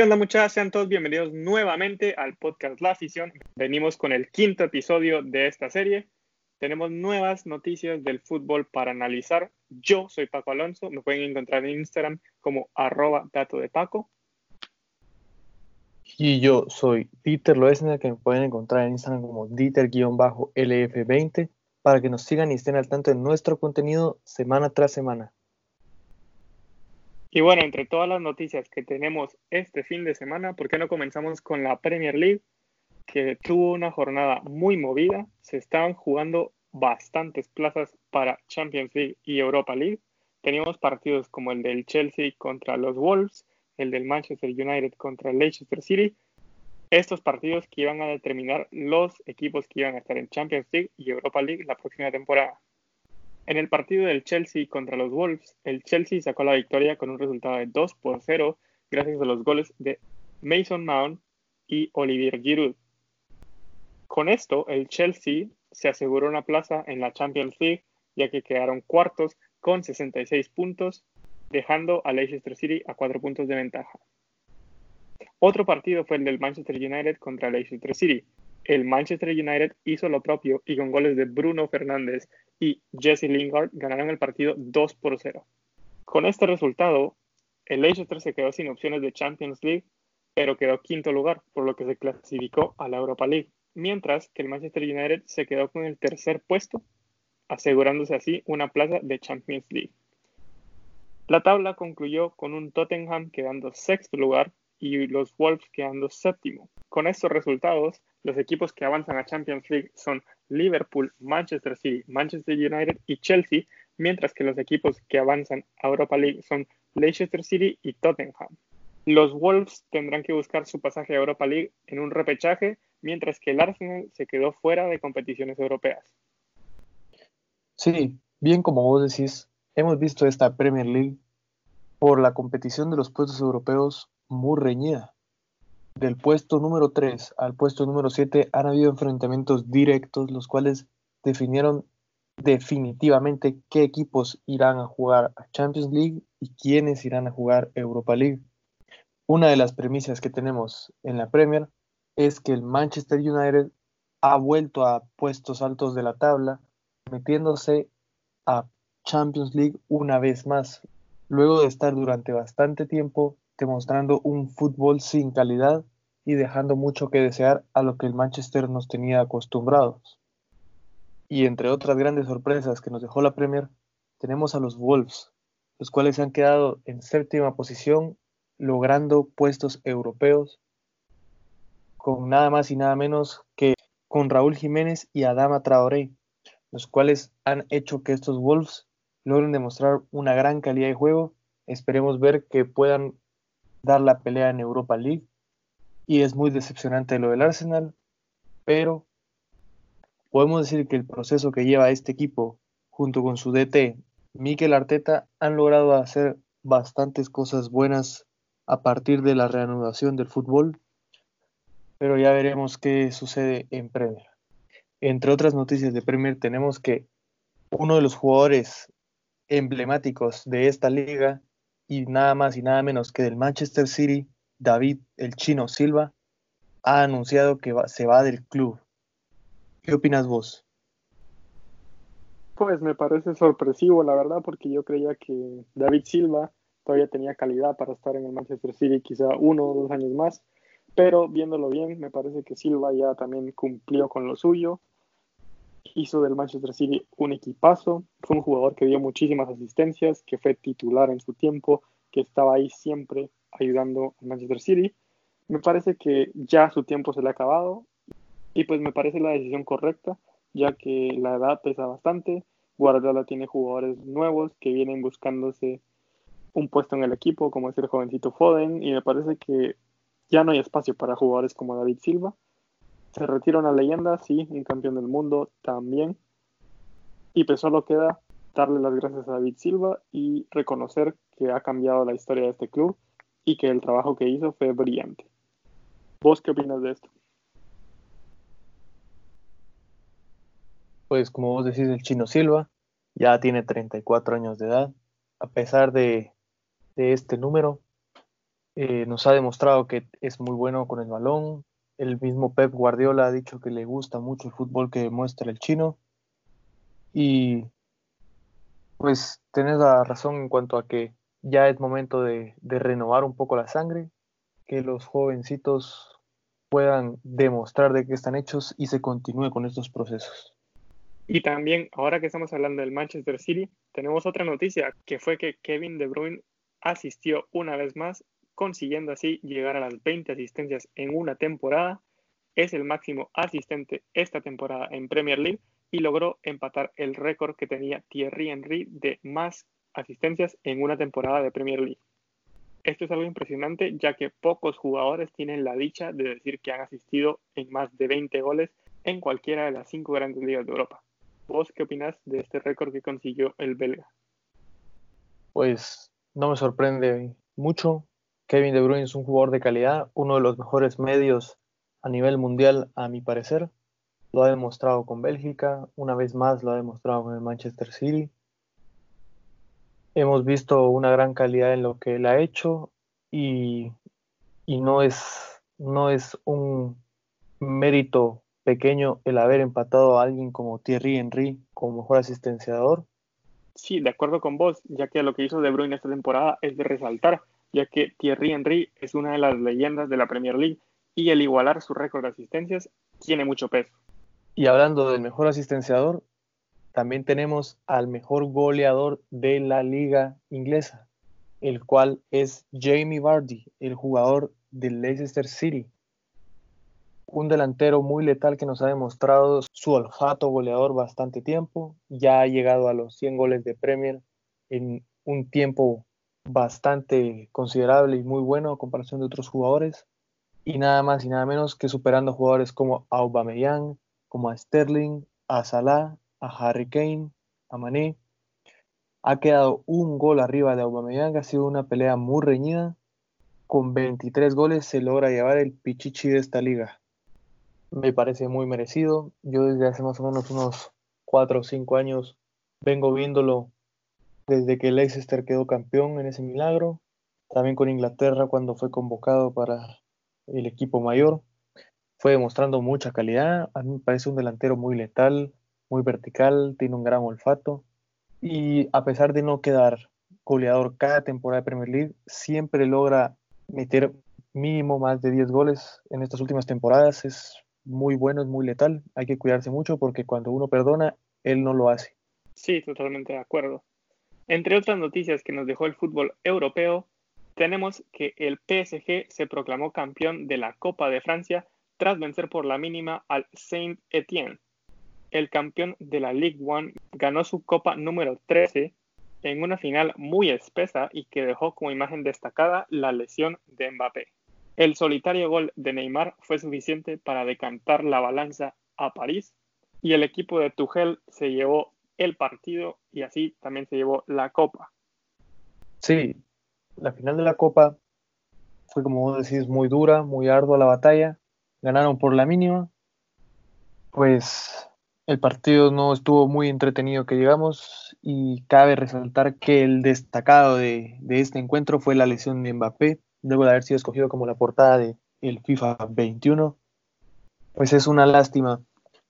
¿Qué onda muchachos? Sean todos bienvenidos nuevamente al podcast La Afición. Venimos con el quinto episodio de esta serie. Tenemos nuevas noticias del fútbol para analizar. Yo soy Paco Alonso. Me pueden encontrar en Instagram como arroba dato de Paco. Y yo soy Dieter Loesner, que me pueden encontrar en Instagram como Dieter-LF20 para que nos sigan y estén al tanto de nuestro contenido semana tras semana. Y bueno, entre todas las noticias que tenemos este fin de semana, ¿por qué no comenzamos con la Premier League? Que tuvo una jornada muy movida. Se estaban jugando bastantes plazas para Champions League y Europa League. Teníamos partidos como el del Chelsea contra los Wolves, el del Manchester United contra el Leicester City. Estos partidos que iban a determinar los equipos que iban a estar en Champions League y Europa League la próxima temporada. En el partido del Chelsea contra los Wolves, el Chelsea sacó la victoria con un resultado de 2 por 0 gracias a los goles de Mason Mount y Olivier Giroud. Con esto, el Chelsea se aseguró una plaza en la Champions League, ya que quedaron cuartos con 66 puntos, dejando a Leicester City a 4 puntos de ventaja. Otro partido fue el del Manchester United contra Leicester City, el Manchester United hizo lo propio y con goles de Bruno Fernández y Jesse Lingard ganaron el partido 2 por 0. Con este resultado, el Leicester se quedó sin opciones de Champions League, pero quedó quinto lugar, por lo que se clasificó a la Europa League, mientras que el Manchester United se quedó con el tercer puesto, asegurándose así una plaza de Champions League. La tabla concluyó con un Tottenham quedando sexto lugar y los Wolves quedando séptimo. Con estos resultados, los equipos que avanzan a Champions League son Liverpool, Manchester City, Manchester United y Chelsea, mientras que los equipos que avanzan a Europa League son Leicester City y Tottenham. Los Wolves tendrán que buscar su pasaje a Europa League en un repechaje, mientras que el Arsenal se quedó fuera de competiciones europeas. Sí, bien como vos decís, hemos visto esta Premier League por la competición de los puestos europeos muy reñida del puesto número 3 al puesto número 7 han habido enfrentamientos directos, los cuales definieron definitivamente qué equipos irán a jugar a Champions League y quiénes irán a jugar Europa League. Una de las premisas que tenemos en la Premier es que el Manchester United ha vuelto a puestos altos de la tabla, metiéndose a Champions League una vez más, luego de estar durante bastante tiempo demostrando un fútbol sin calidad y dejando mucho que desear a lo que el Manchester nos tenía acostumbrados. Y entre otras grandes sorpresas que nos dejó la Premier, tenemos a los Wolves, los cuales han quedado en séptima posición, logrando puestos europeos, con nada más y nada menos que con Raúl Jiménez y Adama Traoré, los cuales han hecho que estos Wolves logren demostrar una gran calidad de juego. Esperemos ver que puedan dar la pelea en Europa League. Y es muy decepcionante lo del Arsenal, pero podemos decir que el proceso que lleva este equipo junto con su DT, Mikel Arteta, han logrado hacer bastantes cosas buenas a partir de la reanudación del fútbol, pero ya veremos qué sucede en Premier. Entre otras noticias de Premier tenemos que uno de los jugadores emblemáticos de esta liga y nada más y nada menos que del Manchester City, David el Chino Silva, ha anunciado que se va del club. ¿Qué opinas vos? Pues me parece sorpresivo, la verdad, porque yo creía que David Silva todavía tenía calidad para estar en el Manchester City, quizá uno o dos años más, pero viéndolo bien, me parece que Silva ya también cumplió con lo suyo, hizo del Manchester City un equipazo, fue un jugador que dio muchísimas asistencias, que fue titular en su tiempo, que estaba ahí siempre ayudando a Manchester City. Me parece que ya su tiempo se le ha acabado y pues me parece la decisión correcta, ya que la edad pesa bastante. Guardiola tiene jugadores nuevos que vienen buscándose un puesto en el equipo, como es el jovencito Foden, y me parece que ya no hay espacio para jugadores como David Silva. Se retira una leyenda, sí, un campeón del mundo también. Y pues solo queda darle las gracias a David Silva y reconocer que ha cambiado la historia de este club y que el trabajo que hizo fue brillante. ¿Vos qué opinas de esto? Pues como vos decís, el chino Silva ya tiene 34 años de edad. A pesar de, de este número, eh, nos ha demostrado que es muy bueno con el balón. El mismo Pep Guardiola ha dicho que le gusta mucho el fútbol que muestra el chino. Y pues tenés la razón en cuanto a que ya es momento de, de renovar un poco la sangre, que los jovencitos puedan demostrar de qué están hechos y se continúe con estos procesos. Y también, ahora que estamos hablando del Manchester City, tenemos otra noticia, que fue que Kevin De Bruyne asistió una vez más, consiguiendo así llegar a las 20 asistencias en una temporada. Es el máximo asistente esta temporada en Premier League y logró empatar el récord que tenía Thierry Henry de más asistencias en una temporada de Premier League. Esto es algo impresionante ya que pocos jugadores tienen la dicha de decir que han asistido en más de 20 goles en cualquiera de las cinco grandes ligas de Europa. ¿Vos qué opinas de este récord que consiguió el belga? Pues no me sorprende mucho. Kevin De Bruyne es un jugador de calidad, uno de los mejores medios a nivel mundial a mi parecer. Lo ha demostrado con Bélgica, una vez más lo ha demostrado con el Manchester City hemos visto una gran calidad en lo que él ha hecho y, no, es, no es un mérito pequeño el haber empatado a alguien como Thierry Henry como mejor asistenciador. Sí, de acuerdo con vos, ya que lo que hizo De Bruyne esta temporada es de resaltar, ya que Thierry Henry es una de las leyendas de la Premier League y el igualar su récord de asistencias tiene mucho peso. Y hablando del mejor asistenciador, también tenemos al mejor goleador de la liga inglesa, el cual es Jamie Vardy, el jugador del Leicester City. Un delantero muy letal que nos ha demostrado su olfato goleador bastante tiempo. Ya ha llegado a los 100 goles de Premier en un tiempo bastante considerable y muy bueno a comparación de otros jugadores. Y nada más y nada menos que superando jugadores como Aubameyang, como a Sterling, a Salah a Harry Kane, a Mané. Ha quedado un gol arriba de Aubameyang, ha sido una pelea muy reñida. Con 23 goles se logra llevar el pichichi de esta liga. Me parece muy merecido. Yo desde hace más o menos unos 4 o 5 años vengo viéndolo desde que Leicester quedó campeón en ese milagro. También con Inglaterra cuando fue convocado para el equipo mayor. Fue demostrando mucha calidad. A mí me parece un delantero muy letal, muy vertical, tiene un gran olfato y a pesar de no quedar goleador cada temporada de Premier League, siempre logra meter mínimo más de 10 goles en estas últimas temporadas. Es muy bueno, es muy letal. Hay que cuidarse mucho porque cuando uno perdona, él no lo hace. Sí, totalmente de acuerdo. Entre otras noticias que nos dejó el fútbol europeo, tenemos que el PSG se proclamó campeón de la Copa de Francia tras vencer por la mínima al Saint Etienne el campeón de la League One ganó su copa número 13 en una final muy espesa y que dejó como imagen destacada la lesión de Mbappé. El solitario gol de Neymar fue suficiente para decantar la balanza a París y el equipo de Tuchel se llevó el partido y así también se llevó la copa. Sí, la final de la copa fue como vos decís muy dura, muy ardua la batalla. Ganaron por la mínima. Pues el partido no estuvo muy entretenido que llegamos y cabe resaltar que el destacado de, este encuentro fue la lesión de Mbappé, luego de haber sido escogido como la portada de el FIFA 21. Pues es una lástima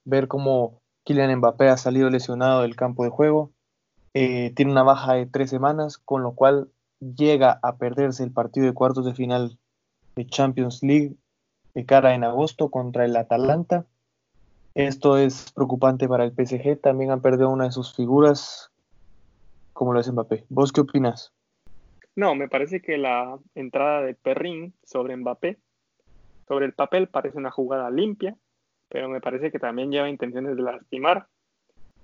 ver cómo Kylian Mbappé ha salido lesionado del campo de juego. Eh, tiene una baja de tres semanas, con lo cual llega a perderse el partido de cuartos de final de Champions League de cara en agosto contra el Atalanta. Esto es preocupante para el PSG. También han perdido una de sus figuras, como lo es Mbappé. ¿Vos qué opinas? No, me parece que la entrada de Perrin sobre Mbappé, sobre el papel, parece una jugada limpia, pero me parece que también lleva intenciones de lastimar.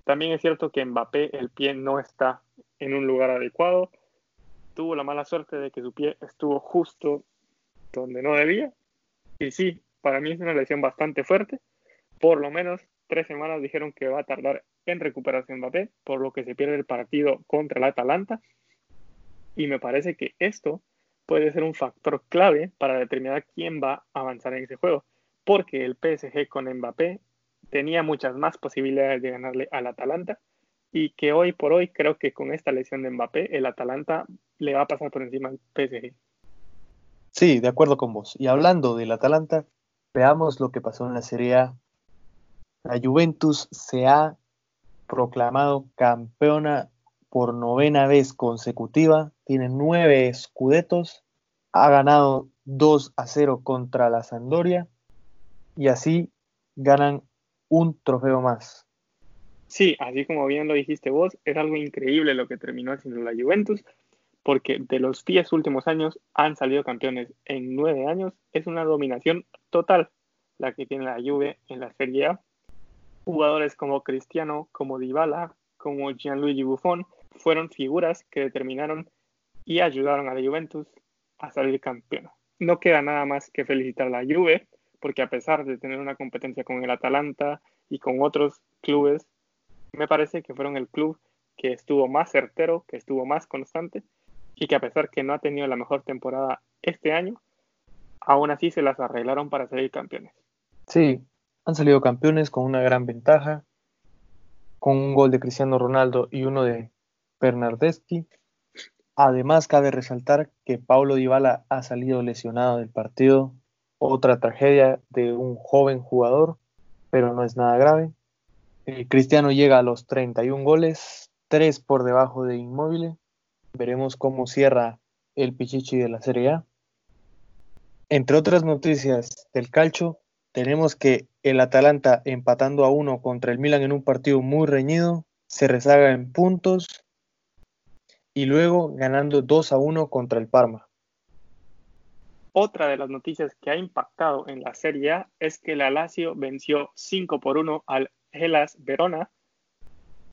También es cierto que Mbappé, el pie no está en un lugar adecuado. Tuvo la mala suerte de que su pie estuvo justo donde no debía. Y sí, para mí es una lesión bastante fuerte por lo menos tres semanas dijeron que va a tardar en recuperación Mbappé, por lo que se pierde el partido contra el Atalanta. Y me parece que esto puede ser un factor clave para determinar quién va a avanzar en ese juego, porque el PSG con Mbappé tenía muchas más posibilidades de ganarle al Atalanta y que hoy por hoy creo que con esta lesión de Mbappé el Atalanta le va a pasar por encima al PSG. Sí, de acuerdo con vos. Y hablando del Atalanta, veamos lo que pasó en la Serie A. La Juventus se ha proclamado campeona por novena vez consecutiva, tiene nueve escudetos, ha ganado 2 a 0 contra la Sandoria y así ganan un trofeo más. Sí, así como bien lo dijiste vos, es algo increíble lo que terminó haciendo la Juventus, porque de los 10 últimos años han salido campeones en 9 años, es una dominación total la que tiene la Juve en la Serie A. Jugadores como Cristiano, como Dybala, como Gianluigi Buffon fueron figuras que determinaron y ayudaron a la Juventus a salir campeona. No queda nada más que felicitar a la Juve, porque a pesar de tener una competencia con el Atalanta y con otros clubes, me parece que fueron el club que estuvo más certero, que estuvo más constante y que a pesar que no ha tenido la mejor temporada este año, aún así se las arreglaron para salir campeones. Sí, han salido campeones con una gran ventaja, con un gol de Cristiano Ronaldo y uno de Bernardeschi. Además, cabe resaltar que Paulo Dybala ha salido lesionado del partido, otra tragedia de un joven jugador, pero no es nada grave. El Cristiano llega a los 31 goles, 3 por debajo de Inmóvil. Veremos cómo cierra el Pichichi de la Serie A. Entre otras noticias del calcio, tenemos que el Atalanta empatando a uno contra el Milan en un partido muy reñido, se rezaga en puntos y luego ganando 2 a 1 contra el Parma. Otra de las noticias que ha impactado en la Serie A es que la Lazio venció 5 por 1 al Hellas Verona.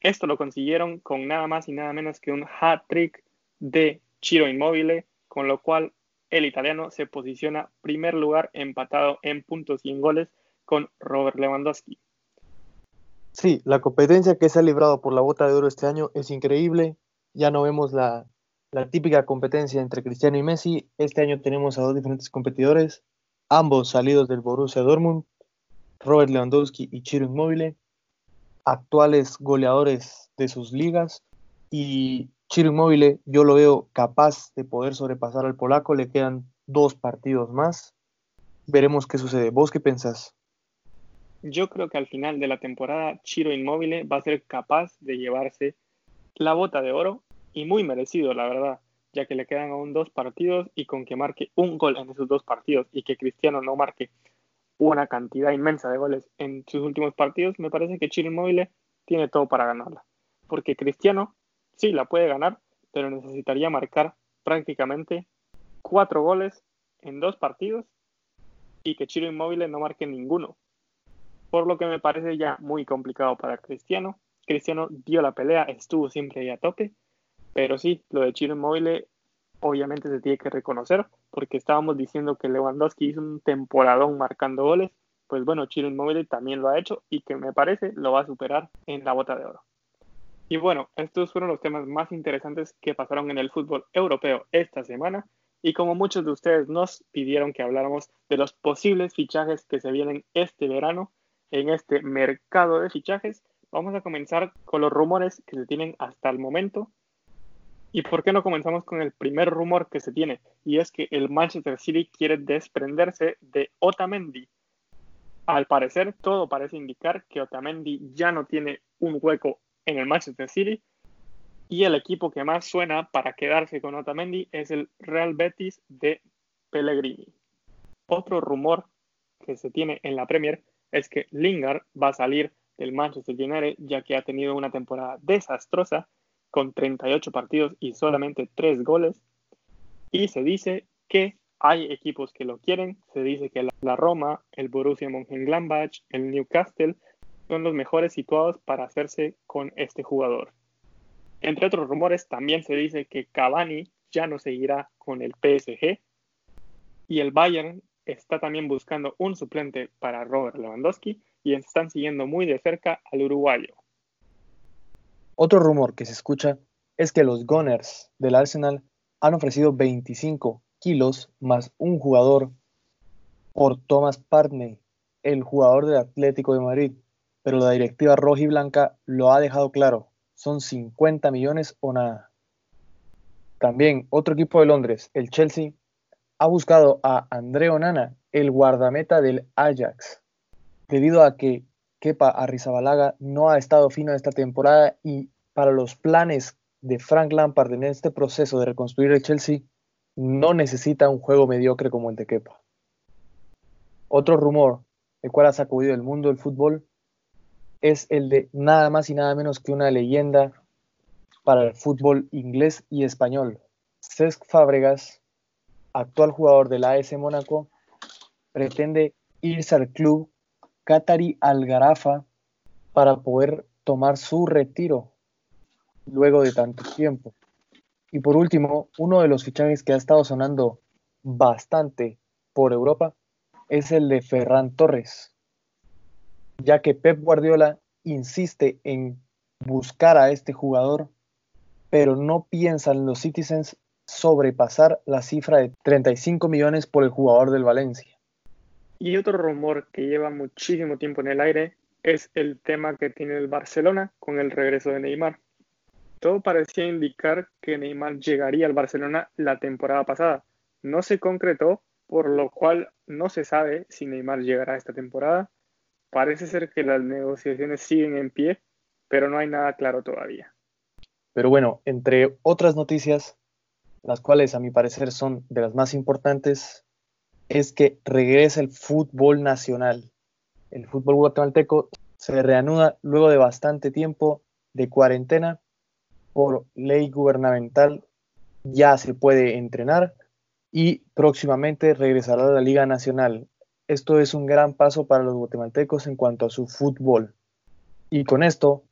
Esto lo consiguieron con nada más y nada menos que un hat-trick de Chiro Immobile, con lo cual el italiano se posiciona primer lugar empatado en puntos y en goles con Robert Lewandowski. Sí, la competencia que se ha librado por la bota de oro este año es increíble ya no vemos la, típica competencia entre Cristiano y Messi. Este año tenemos a dos diferentes competidores, ambos salidos del Borussia Dortmund, Robert Lewandowski y Chiro Immobile, actuales goleadores de sus ligas. Y Chiro Immobile yo lo veo capaz de poder sobrepasar al polaco, le quedan dos partidos más. Veremos qué sucede. ¿Vos qué pensás? Yo creo que al final de la temporada Chiro Immobile va a ser capaz de llevarse la bota de oro y muy merecido, la verdad, ya que le quedan aún dos partidos y con que marque un gol en esos dos partidos y que Cristiano no marque una cantidad inmensa de goles en sus últimos partidos, me parece que Chile Inmóvil tiene todo para ganarla. Porque Cristiano sí la puede ganar, pero necesitaría marcar prácticamente cuatro goles en dos partidos y que Chiro Inmóvil no marque ninguno. Por lo que me parece ya muy complicado para Cristiano Cristiano dio la pelea, estuvo siempre ahí a tope, pero sí, lo de Chiro Inmóvil obviamente se tiene que reconocer, porque estábamos diciendo que Lewandowski hizo un temporadón marcando goles, pues bueno, Chiro Inmóvil también lo ha hecho y que me parece lo va a superar en la bota de oro. Y bueno, estos fueron los temas más interesantes que pasaron en el fútbol europeo esta semana. Y como muchos de ustedes nos pidieron que habláramos de los posibles fichajes que se vienen este verano en este mercado de fichajes, Vamos a comenzar con los rumores que se tienen hasta el momento. ¿Y por qué no comenzamos con el primer rumor que se tiene? Y es que el Manchester City quiere desprenderse de Otamendi. Al parecer, todo parece indicar que Otamendi ya no tiene un hueco en el Manchester City. Y el equipo que más suena para quedarse con Otamendi es el Real Betis de Pellegrini. Otro rumor que se tiene en la Premier es que Lingard va a salir del Manchester United, ya que ha tenido una temporada desastrosa con 38 partidos y solamente 3 goles. Y se dice que hay equipos que lo quieren, se dice que la Roma, el Borussia Mönchengladbach, el Newcastle son los mejores situados para hacerse con este jugador. Entre otros rumores, también se dice que Cavani ya no seguirá con el PSG y el Bayern está también buscando un suplente para Robert Lewandowski y están siguiendo muy de cerca al uruguayo. Otro rumor que se escucha es que los Gunners del Arsenal han ofrecido 25 kilos más un jugador por Thomas Partney, el jugador del Atlético de Madrid, pero la directiva roja y blanca lo ha dejado claro, son 50 millones o nada. También otro equipo de Londres, el Chelsea, ha buscado a André Onana, el guardameta del Ajax, debido a que Kepa Arrizabalaga no ha estado fino esta temporada y para los planes de Frank Lampard en este proceso de reconstruir el Chelsea, no necesita un juego mediocre como el de Kepa. Otro rumor, el cual ha sacudido el mundo del fútbol, es el de nada más y nada menos que una leyenda para el fútbol inglés y español. Cesc Fábregas, actual jugador del AS Mónaco, pretende irse al club Qatari Algarafa para poder tomar su retiro luego de tanto tiempo. Y por último, uno de los fichajes que ha estado sonando bastante por Europa es el de Ferran Torres, ya que Pep Guardiola insiste en buscar a este jugador, pero no piensan los Citizens sobrepasar la cifra de 35 millones por el jugador del Valencia. Y otro rumor que lleva muchísimo tiempo en el aire es el tema que tiene el Barcelona con el regreso de Neymar. Todo parecía indicar que Neymar llegaría al Barcelona la temporada pasada. No se concretó, por lo cual no se sabe si Neymar llegará esta temporada. Parece ser que las negociaciones siguen en pie, pero no hay nada claro todavía. Pero bueno, entre otras noticias, las cuales a mi parecer son de las más importantes, es que regresa el fútbol nacional. El fútbol guatemalteco se reanuda luego de bastante tiempo de cuarentena por ley gubernamental. Ya se puede entrenar y próximamente regresará a la Liga Nacional. Esto es un gran paso para los guatemaltecos en cuanto a su fútbol. Y con esto,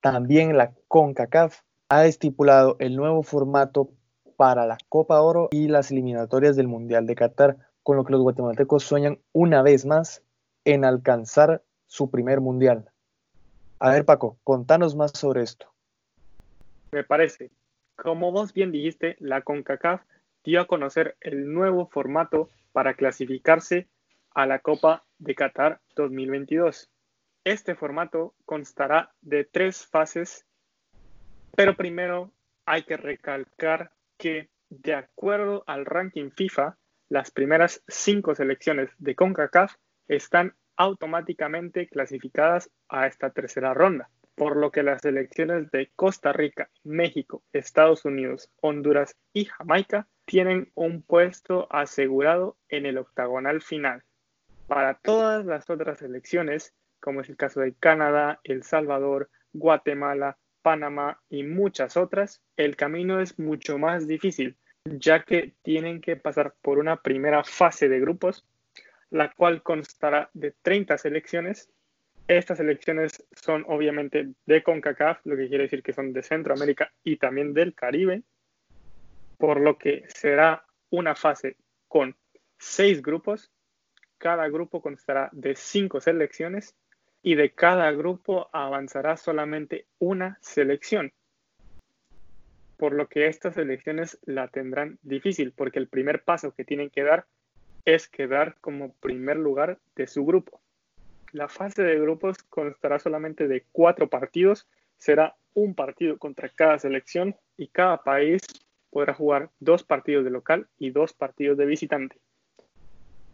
también la CONCACAF ha estipulado el nuevo formato para la Copa Oro y las eliminatorias del Mundial de Qatar, con lo que los guatemaltecos sueñan una vez más en alcanzar su primer Mundial. A ver, Paco, contanos más sobre esto. Me parece. Como vos bien dijiste, la CONCACAF dio a conocer el nuevo formato para clasificarse a la Copa de Qatar 2022. Este formato constará de tres fases, pero primero hay que recalcar que, de acuerdo al ranking FIFA, las primeras cinco selecciones de CONCACAF están automáticamente clasificadas a esta tercera ronda, por lo que las selecciones de Costa Rica, México, Estados Unidos, Honduras y Jamaica tienen un puesto asegurado en el octagonal final. Para todas las otras selecciones, como es el caso de Canadá, El Salvador, Guatemala, Panamá y muchas otras, el camino es mucho más difícil, ya que tienen que pasar por una primera fase de grupos, la cual constará de 30 selecciones. Estas selecciones son obviamente de CONCACAF, lo que quiere decir que son de Centroamérica y también del Caribe, por lo que será una fase con seis grupos. Cada grupo constará de cinco selecciones y de cada grupo avanzará solamente una selección. Por lo que estas selecciones la tendrán difícil, porque el primer paso que tienen que dar es quedar como primer lugar de su grupo. La fase de grupos constará solamente de cuatro partidos, será un partido contra cada selección y cada país podrá jugar dos partidos de local y dos partidos de visitante.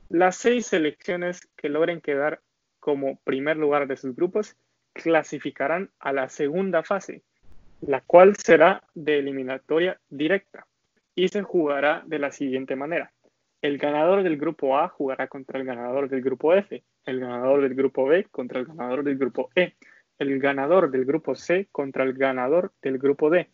Las seis selecciones que logren quedar como primer lugar de sus grupos clasificarán a la segunda fase, la cual será de eliminatoria directa y se jugará de la siguiente manera. El ganador del grupo A jugará contra el ganador del grupo F, el ganador del grupo B contra el ganador del grupo E, el ganador del grupo C contra el ganador del grupo D.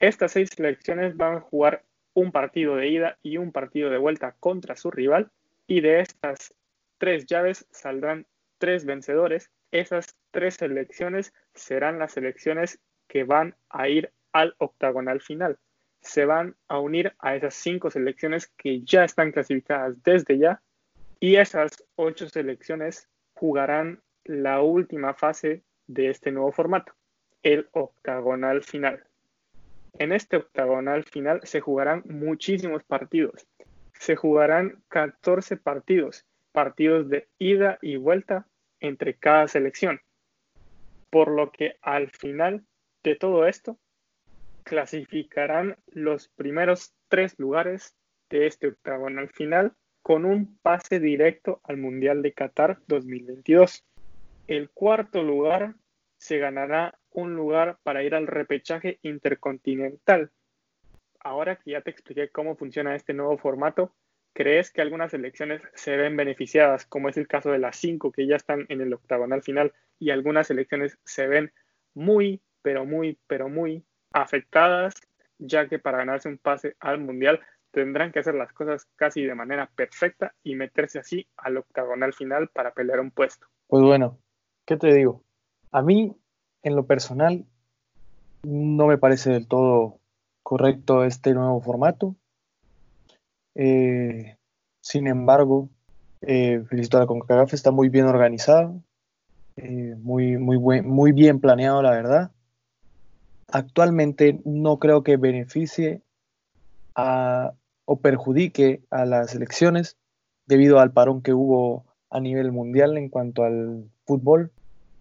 Estas seis selecciones van a jugar un partido de ida y un partido de vuelta contra su rival y de estas tres llaves saldrán tres vencedores, esas tres selecciones serán las selecciones que van a ir al octagonal final. Se van a unir a esas cinco selecciones que ya están clasificadas desde ya y esas ocho selecciones jugarán la última fase de este nuevo formato, el octagonal final. En este octagonal final se jugarán muchísimos partidos. Se jugarán 14 partidos partidos de ida y vuelta entre cada selección. Por lo que al final de todo esto, clasificarán los primeros tres lugares de este octagonal final con un pase directo al Mundial de Qatar 2022. El cuarto lugar se ganará un lugar para ir al repechaje intercontinental. Ahora que ya te expliqué cómo funciona este nuevo formato, ¿crees que algunas selecciones se ven beneficiadas, como es el caso de las cinco que ya están en el octagonal final, y algunas selecciones se ven muy, pero muy, pero muy afectadas, ya que para ganarse un pase al Mundial tendrán que hacer las cosas casi de manera perfecta y meterse así al octagonal final para pelear un puesto? Pues bueno, ¿qué te digo? A mí, en lo personal, no me parece del todo correcto este nuevo formato. Eh, sin embargo, eh, felicito a la CONCACAF, está muy bien organizado, eh, muy, muy, buen, muy bien planeado, la verdad. Actualmente no creo que beneficie o perjudique a las elecciones debido al parón que hubo a nivel mundial en cuanto al fútbol,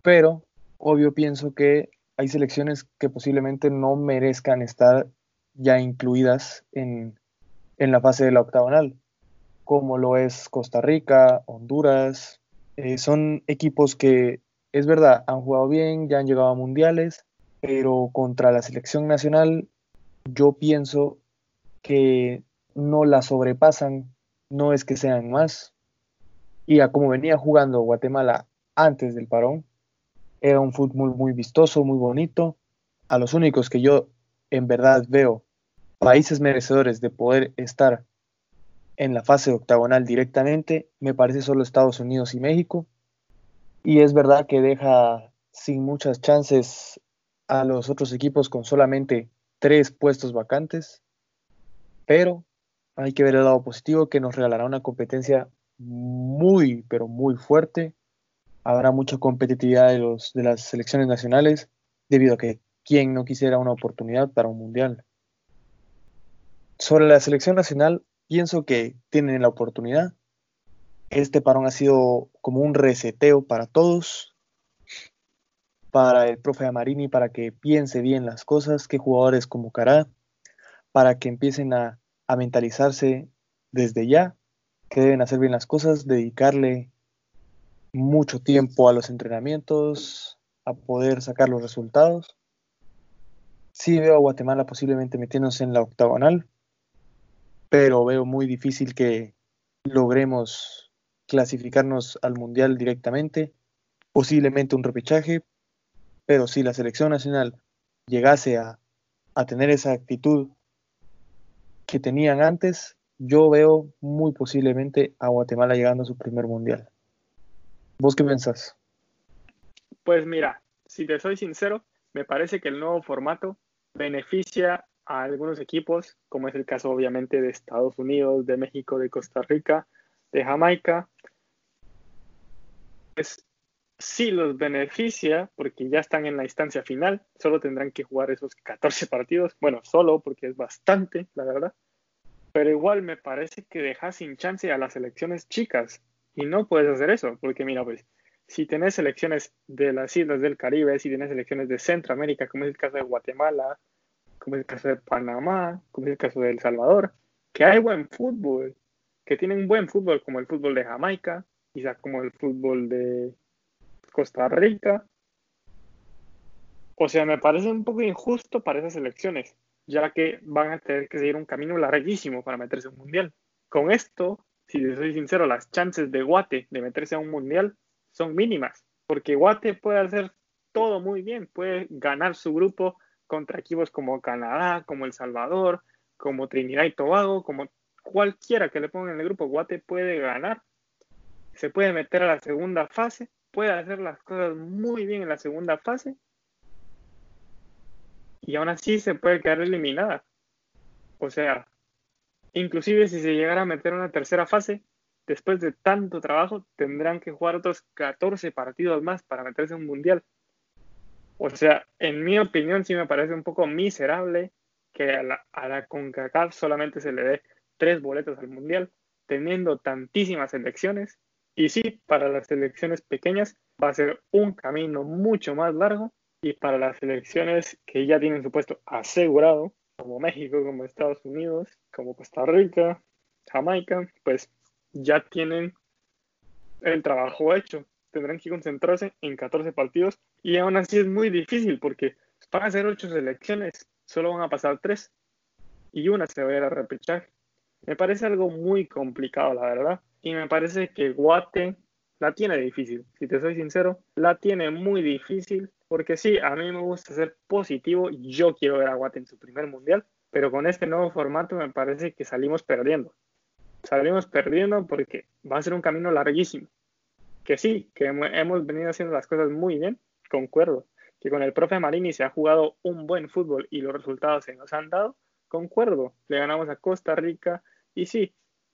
pero obvio pienso que hay selecciones que posiblemente no merezcan estar ya incluidas en, la fase de la octagonal, como lo es Costa Rica, Honduras. Eh, son equipos que, es verdad, han jugado bien, ya han llegado a mundiales, pero contra la selección nacional yo pienso que no la sobrepasan, no es que sean más. Y a como venía jugando Guatemala antes del parón, era un fútbol muy vistoso, muy bonito. A los únicos que yo en verdad veo países merecedores de poder estar en la fase octagonal directamente, me parece solo Estados Unidos y México. Y es verdad que deja sin muchas chances a los otros equipos con solamente tres puestos vacantes, pero hay que ver el lado positivo que nos regalará una competencia muy, pero muy fuerte. Habrá mucha competitividad de, los, de las selecciones nacionales, debido a que quien no quisiera una oportunidad para un mundial. Sobre la selección nacional, pienso que tienen la oportunidad. Este parón ha sido como un reseteo para todos, para el profe Amarini, para que piense bien las cosas, qué jugadores convocará, para que empiecen a mentalizarse desde ya que deben hacer bien las cosas, dedicarle mucho tiempo a los entrenamientos, a poder sacar los resultados. Sí veo a Guatemala posiblemente metiéndose en la octagonal, pero veo muy difícil que logremos clasificarnos al Mundial directamente, posiblemente un repechaje, pero si la selección nacional llegase a, tener esa actitud que tenían antes, yo veo muy posiblemente a Guatemala llegando a su primer mundial. ¿Vos qué pensás? Pues mira, si te soy sincero, me parece que el nuevo formato beneficia a algunos equipos, como es el caso obviamente de Estados Unidos, de México, de Costa Rica, de Jamaica. Pues sí los beneficia porque ya están en la instancia final, solo tendrán que jugar esos 14 partidos, bueno, solo porque es bastante, la verdad, pero igual me parece que dejas sin chance a las selecciones chicas y no puedes hacer eso, porque mira, pues si tenés selecciones de las islas del Caribe, si tienes selecciones de Centroamérica, como es el caso de Guatemala, como es el caso de Panamá, como es el caso de El Salvador, que hay buen fútbol, que tienen buen fútbol como el fútbol de Jamaica, quizá como el fútbol de Costa Rica. O sea, me parece un poco injusto para esas selecciones, ya que van a tener que seguir un camino larguísimo para meterse a un mundial. Con esto, si soy sincero, las chances de Guate de meterse a un mundial son mínimas, porque Guate puede hacer todo muy bien, puede ganar su grupo contra equipos como Canadá, como El Salvador, como Trinidad y Tobago, como cualquiera que le ponga en el grupo, Guate puede ganar, se puede meter a la segunda fase puede hacer las cosas muy bien en la segunda fase y aún así se puede quedar eliminada. O sea, inclusive si se llegara a meter una tercera fase, después de tanto trabajo, tendrán que jugar otros 14 partidos más para meterse en un mundial. O sea, en mi opinión sí me parece un poco miserable que a la, a la CONCACAF solamente se le dé tres boletos al mundial, teniendo tantísimas elecciones y sí, para las selecciones pequeñas va a ser un camino mucho más largo y para las selecciones que ya tienen su puesto asegurado, como México, como Estados Unidos, como Costa Rica, Jamaica, pues ya tienen el trabajo hecho. Tendrán que concentrarse en 14 partidos y aún así es muy difícil porque van a ser 8 selecciones, solo van a pasar 3 y una se va a ir a repechaje. Me parece algo muy complicado, la verdad. Y me parece que Guate la tiene difícil. Si te soy sincero, la tiene muy difícil. Porque sí, a mí me gusta ser positivo. Yo quiero ver a Guate en su primer mundial. Pero con este nuevo formato me parece que salimos perdiendo. Salimos perdiendo porque va a ser un camino larguísimo. Que sí, que hemos venido haciendo las cosas muy bien, concuerdo. Que con el profe Marini se ha jugado un buen fútbol y los resultados se nos han dado, concuerdo. Le ganamos a Costa Rica y sí,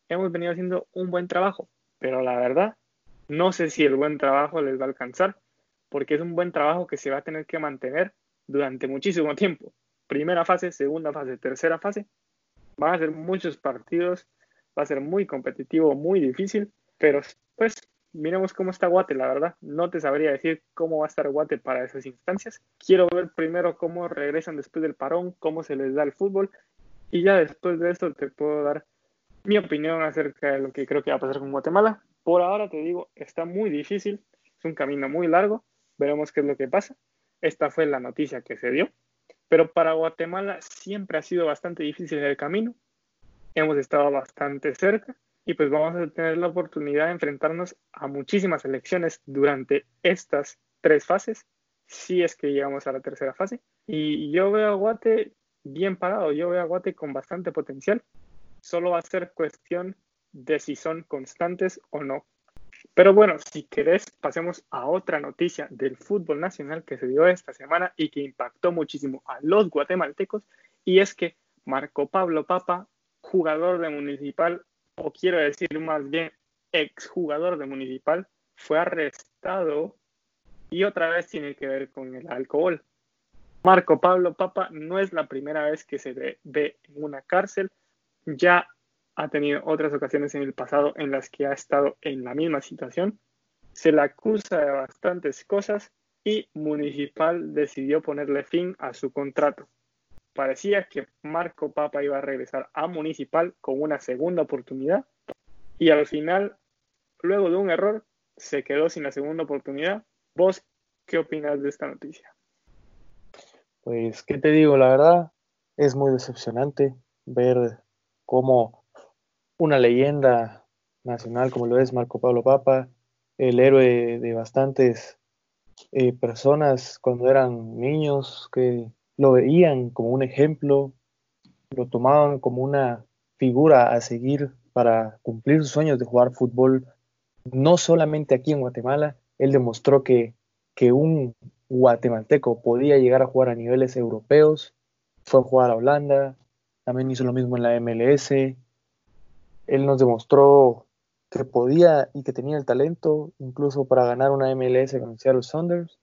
hemos venido haciendo un buen trabajo. Pero la verdad, no sé si el buen trabajo les va a alcanzar, porque es un buen trabajo que se va a tener que mantener durante muchísimo tiempo primera fase, segunda fase, tercera fase. Van a ser muchos partidos, va a ser muy competitivo, muy difícil, pero pues miremos cómo está Guate, la verdad. No te sabría decir cómo va a estar Guate para esas instancias. Quiero ver primero cómo regresan después del parón, cómo se les da el fútbol y ya después de esto te puedo dar mi opinión acerca de lo que creo que va a pasar con Guatemala. Por ahora te digo, está muy difícil, es un camino muy largo, veremos qué es lo que pasa. Esta fue la noticia que se dio. Pero para Guatemala siempre ha sido bastante difícil el camino. Hemos estado bastante cerca y pues vamos a tener la oportunidad de enfrentarnos a muchísimas elecciones durante estas tres fases, si es que llegamos a la tercera fase. Y yo veo a Guate bien parado, yo veo a Guate con bastante potencial. Solo va a ser cuestión de si son constantes o no. Pero bueno, si querés, pasemos a otra noticia del fútbol nacional que se dio esta semana y que impactó muchísimo a los guatemaltecos, y es que Marco Pablo Papa, jugador de Municipal, o quiero decir más bien exjugador de Municipal, fue arrestado y otra vez tiene que ver con el alcohol. Marco Pablo Papa no es la primera vez que se ve, en una cárcel, ya ha tenido otras ocasiones en el pasado en las que ha estado en la misma situación. Se le acusa de bastantes cosas y Municipal decidió ponerle fin a su contrato. Parecía que Marco Papa iba a regresar a Municipal con una segunda oportunidad y al final, luego de un error, se quedó sin la segunda oportunidad. ¿Vos qué opinas de esta noticia? Pues, ¿qué te digo? La verdad es muy decepcionante ver cómo una leyenda nacional como lo es Marco Pablo Papa, el héroe de bastantes eh, personas cuando eran niños que lo veían como un ejemplo, lo tomaban como una figura a seguir para cumplir sus sueños de jugar fútbol, no solamente aquí en Guatemala, él demostró que, que un guatemalteco podía llegar a jugar a niveles europeos, fue a jugar a Holanda, también hizo lo mismo en la MLS, él nos demostró que podía y que tenía el talento incluso para ganar una MLS con Seattle Saunders.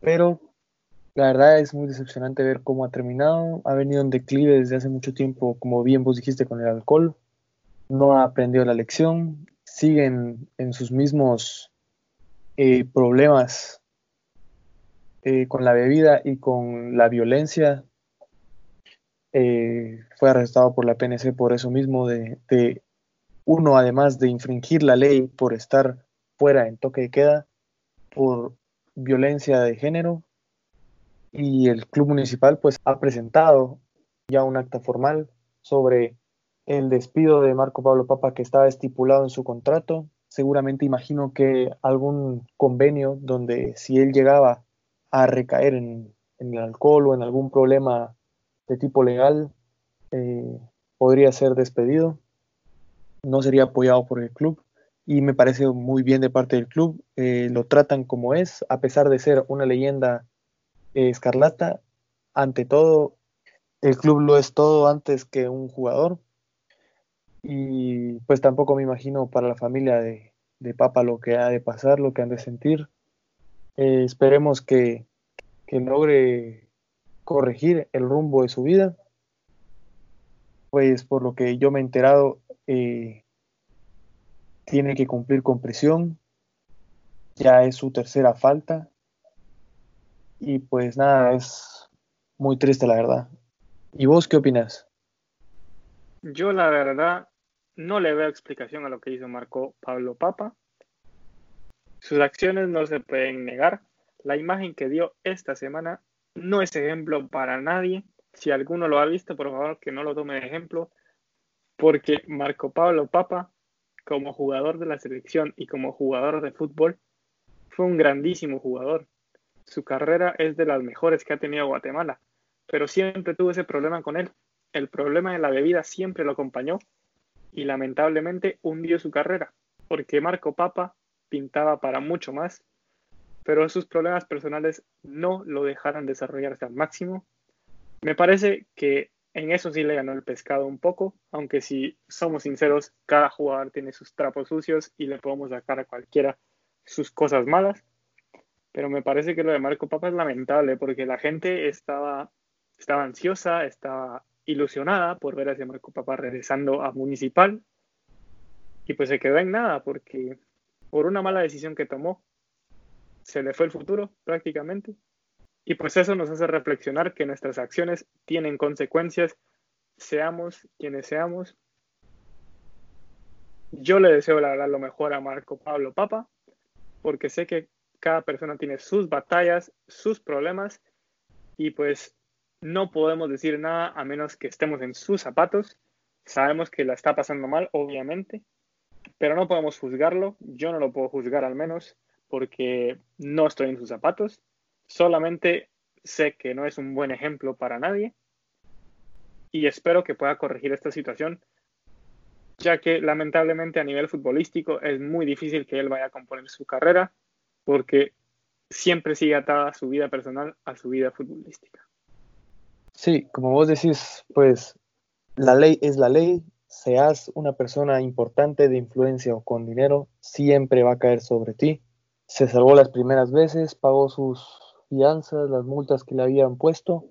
Pero la verdad es muy decepcionante ver cómo ha terminado. Ha venido en declive desde hace mucho tiempo, como bien vos dijiste, con el alcohol. No ha aprendido la lección. Siguen en sus mismos eh, problemas eh, con la bebida y con la violencia eh, fue arrestado por la PNC por eso mismo, de, uno, además de infringir la ley por estar fuera en toque de queda, por violencia de género, y el club municipal pues ha presentado ya un acta formal sobre el despido de Marco Pablo Papa que estaba estipulado en su contrato. Seguramente imagino que algún convenio donde si él llegaba a recaer en, en el alcohol o en algún problema de tipo legal eh, podría ser despedido, no sería apoyado por el club. Y me parece muy bien de parte del club, eh, lo tratan como es, a pesar de ser una leyenda eh, escarlata, ante todo, el club lo es todo antes que un jugador. Y pues tampoco me imagino para la familia de, de Papa lo que ha de pasar, lo que han de sentir. esperemos que, que logre corregir el rumbo de su vida. Pues por lo que yo me he enterado, eh, tiene que cumplir con prisión. Ya es su tercera falta. Y pues nada, es muy triste la verdad. ¿Y vos qué opinas? Yo la verdad no le veo explicación a lo que hizo Marco Pablo Papa. Sus acciones no se pueden negar. La imagen que dio esta semana no es ejemplo para nadie. Si alguno lo ha visto, por favor que no lo tome de ejemplo, porque Marco Pablo Papa, como jugador de la selección y como jugador de fútbol, fue un grandísimo jugador. Su carrera es de las mejores que ha tenido Guatemala, pero siempre tuvo ese problema con él. El problema de la bebida siempre lo acompañó y lamentablemente hundió su carrera, porque Marco Papa pintaba para mucho más, pero sus problemas personales no lo dejaron desarrollarse al máximo. Me parece que en eso sí le ganó el pescado un poco, aunque si somos sinceros, cada jugador tiene sus trapos sucios y le podemos sacar a cualquiera sus cosas malas. Pero me parece que lo de Marco Papa es lamentable porque la gente estaba, estaba ansiosa, estaba ilusionada por ver a ese Marco Papa regresando a Municipal y pues se quedó en nada porque por una mala decisión que tomó se le fue el futuro prácticamente y pues eso nos hace reflexionar que nuestras acciones tienen consecuencias seamos quienes seamos yo le deseo la verdad lo mejor a Marco Pablo Papa porque sé que cada persona tiene sus batallas, sus problemas y pues no podemos decir nada a menos que estemos en sus zapatos. Sabemos que la está pasando mal, obviamente, pero no podemos juzgarlo. Yo no lo puedo juzgar al menos porque no estoy en sus zapatos. Solamente sé que no es un buen ejemplo para nadie y espero que pueda corregir esta situación, ya que lamentablemente a nivel futbolístico es muy difícil que él vaya a componer su carrera porque siempre sigue atada su vida personal a su vida futbolística. Sí, como vos decís, pues la ley es la ley, seas una persona importante de influencia o con dinero, siempre va a caer sobre ti. Se salvó las primeras veces, pagó sus fianzas, las multas que le habían puesto,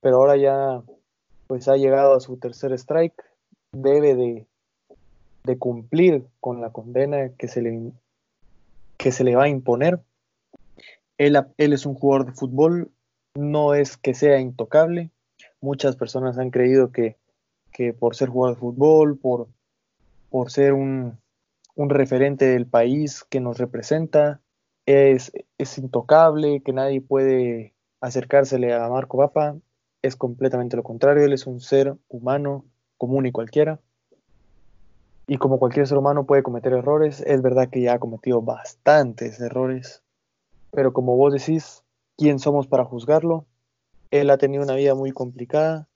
pero ahora ya pues ha llegado a su tercer strike, debe de, cumplir con la condena que se le, que se le va a imponer. Él, él es un jugador de fútbol, no es que sea intocable, Muchas personas han creído que, por ser jugador de fútbol, por, por ser un, referente del país que nos representa, es, es intocable, que nadie puede acercársele a Marco Papa. Es completamente lo contrario, él es un ser humano común y cualquiera. Y como cualquier ser humano puede cometer errores, es verdad que ya ha cometido bastantes errores. Pero como vos decís, ¿quién somos para juzgarlo? él ha tenido una vida muy complicada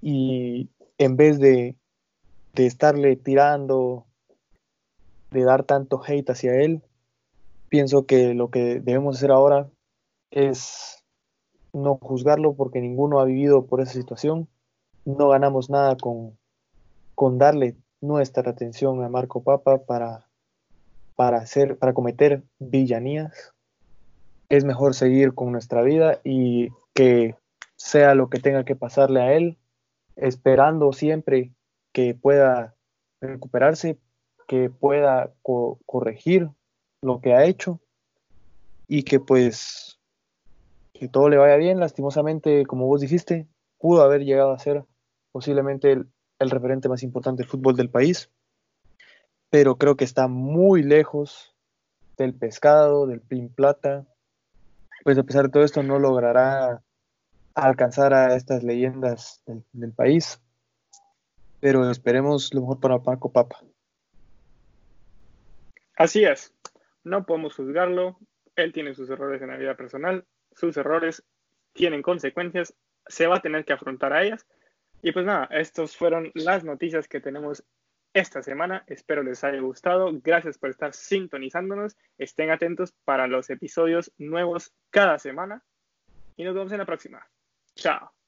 y en vez de, de estarle tirando, de dar tanto hate hacia él, pienso que lo que debemos hacer ahora es no juzgarlo porque ninguno ha vivido por esa situación. No ganamos nada con, con darle nuestra atención a Marco Papa para, para, hacer, para cometer villanías. Es mejor seguir con nuestra vida y que sea lo que tenga que pasarle a él, esperando siempre que pueda recuperarse, que pueda corregir lo que ha hecho y que pues que todo le vaya bien. Lastimosamente, como vos dijiste, pudo haber llegado a ser posiblemente el, referente más importante del fútbol del país, pero creo que está muy lejos del pescado, del pin plata. Pues a pesar de todo esto no logrará alcanzar a estas leyendas del, país. Pero esperemos lo mejor para Paco Papa. Así es, no podemos juzgarlo. Él tiene sus errores en la vida personal, sus errores tienen consecuencias, se va a tener que afrontar a ellas. Y pues nada, estas fueron las noticias que tenemos esta semana. Espero les haya gustado. Gracias por estar sintonizándonos. Estén atentos para los episodios nuevos cada semana. Y nos vemos en la próxima. Ciao